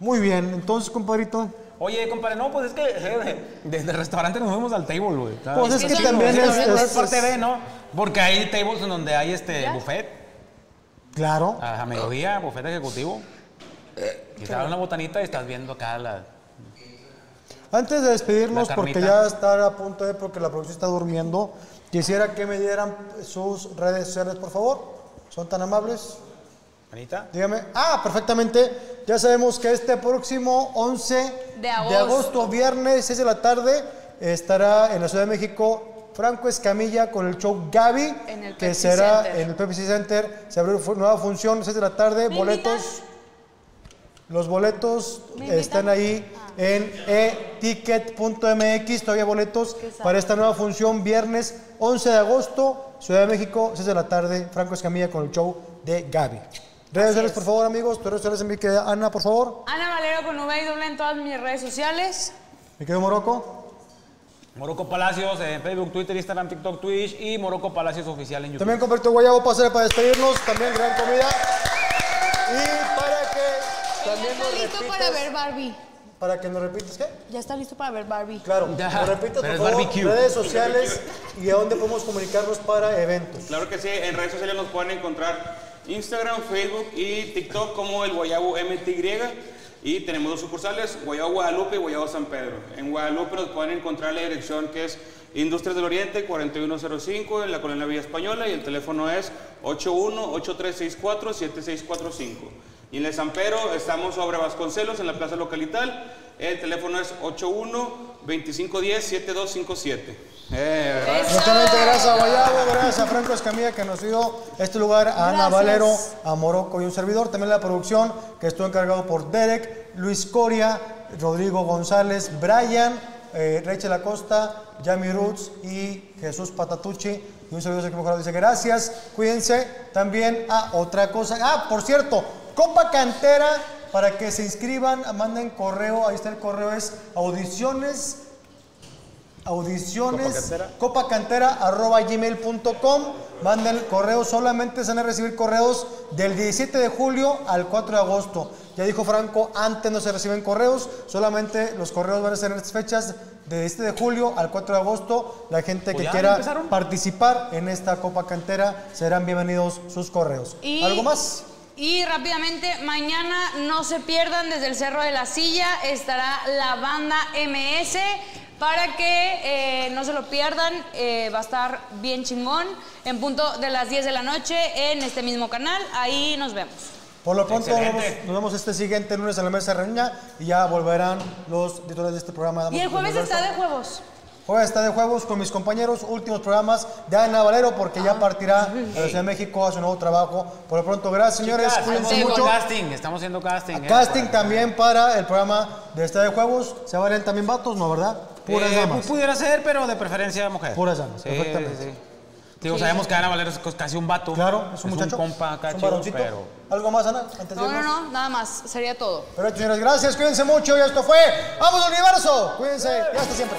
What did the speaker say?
Muy bien, entonces, compadrito. Oye, compadre, no, pues es que eh, desde el restaurante nos fuimos al table, güey. Pues es que también es, es- es parte es- de, ¿no? Porque hay tables en donde hay este ¿Ya? buffet, Claro. a, a mediodía, buffet ejecutivo. Y te dan una botanita y estás viendo acá la... Antes de despedirnos, porque ya está a punto de, porque la producción está durmiendo, quisiera que me dieran sus redes sociales, por favor. ¿Son tan amables? Anita. Dígame. Ah, perfectamente. Ya sabemos que este próximo 11 De agosto. viernes, 6 de la tarde, estará en la Ciudad de México Franco Escamilla con el show Gaby, En el que Pepsi será Center. en el Pepsi Center. Se abrió nueva función, 6 de la tarde, ¿Me boletos. Los boletos ¿Me están ahí en eticket.mx, todavía boletos para esta nueva función viernes 11 de agosto, Ciudad de México, 6 de la tarde, Franco Escamilla con el show de Gaby. Redes sociales, es. por favor, amigos. Tus redes sociales, mi querida Ana, por favor. Ana Valero con V y doble en todas mis redes sociales. Mi querido Morocco. Moroco Palacios en Facebook, Twitter, Instagram, TikTok, Twitch y Moroco Palacios Oficial en YouTube. También comparto guayabo para despedirnos. También gran comida. Y para que también ya nos está listo repitas. para ver Barbie. Para que nos repitas, ¿qué? Ya está listo para ver Barbie. Claro, Ya. nos por favor, barbecue. redes sociales y a dónde podemos comunicarnos para eventos. Claro que sí, en redes sociales nos pueden encontrar Instagram, Facebook y TikTok como el Guayabo MTY. Y tenemos dos sucursales, Guayabo Guadalupe y Guayabo San Pedro. En Guadalupe nos pueden encontrar la dirección que es Industrias del Oriente 4105 en la Colonia Villa Española y el teléfono es 81-8364-7645. Y en el San Pedro estamos sobre Vasconcelos en la Plaza Localital. El teléfono es 81-2510-7257. Eh. Exactamente, gracias a Guayabo, gracias a Franco Escamilla que nos dio este lugar, a Ana. Valero, a Morocco y un servidor. También la producción que estuvo encargado por Derek, Luis Coria, Rodrigo González, Brian, eh, Rachel Acosta, Yami Roots y Jesús Patatucci. Y un servidor que mejor dice gracias, cuídense. También, ah, otra cosa. Ah, por cierto, Copa Cantera, para que se inscriban, manden correo, ahí está el correo, es audiciones audiciones copacantera arroba gmail.com manden el correo solamente se van a recibir correos del 17 de julio al 4 de agosto. Ya dijo Franco antes no se reciben correos solamente los correos van a ser en estas fechas de 17 de julio al 4 de agosto. La gente Pues que quiera empezaron. participar en esta copa cantera serán bienvenidos sus correos. Y- algo más Y rápidamente, mañana no se pierdan desde el Cerro de la Silla, estará la banda MS para que eh, no se lo pierdan. eh, va a estar bien chingón en punto de las 10 de la noche en este mismo canal. Ahí nos vemos. Por lo pronto nos vemos, nos vemos este siguiente lunes en la mesa de reunión y ya volverán los titulares de este programa. Y el jueves está de juegos. Jueves está de juegos con mis compañeros, últimos programas de Ana Valero, porque ya partirá a la Ciudad de México a su nuevo trabajo. Por lo pronto, gracias señores, Chicas, cuídense estamos haciendo mucho. casting, estamos haciendo casting. eh, Casting para- también para el programa de Está de Juegos. ¿Se valen también vatos? No, ¿verdad? Puras Eh, damas. pu- Pudiera ser, pero de preferencia mujer. Puras damas, Sí, perfectamente. sí, sí. Digo, sabemos que Ana Valero es casi un vato. Claro, es un muchacho. un compa acá es un pero... ¿Algo más, Ana? Antes de No, no, no, nada más. Sería todo. Perfecto, señores, gracias, cuídense mucho y esto fue ¡Vamos Universo! Cuídense y hasta siempre.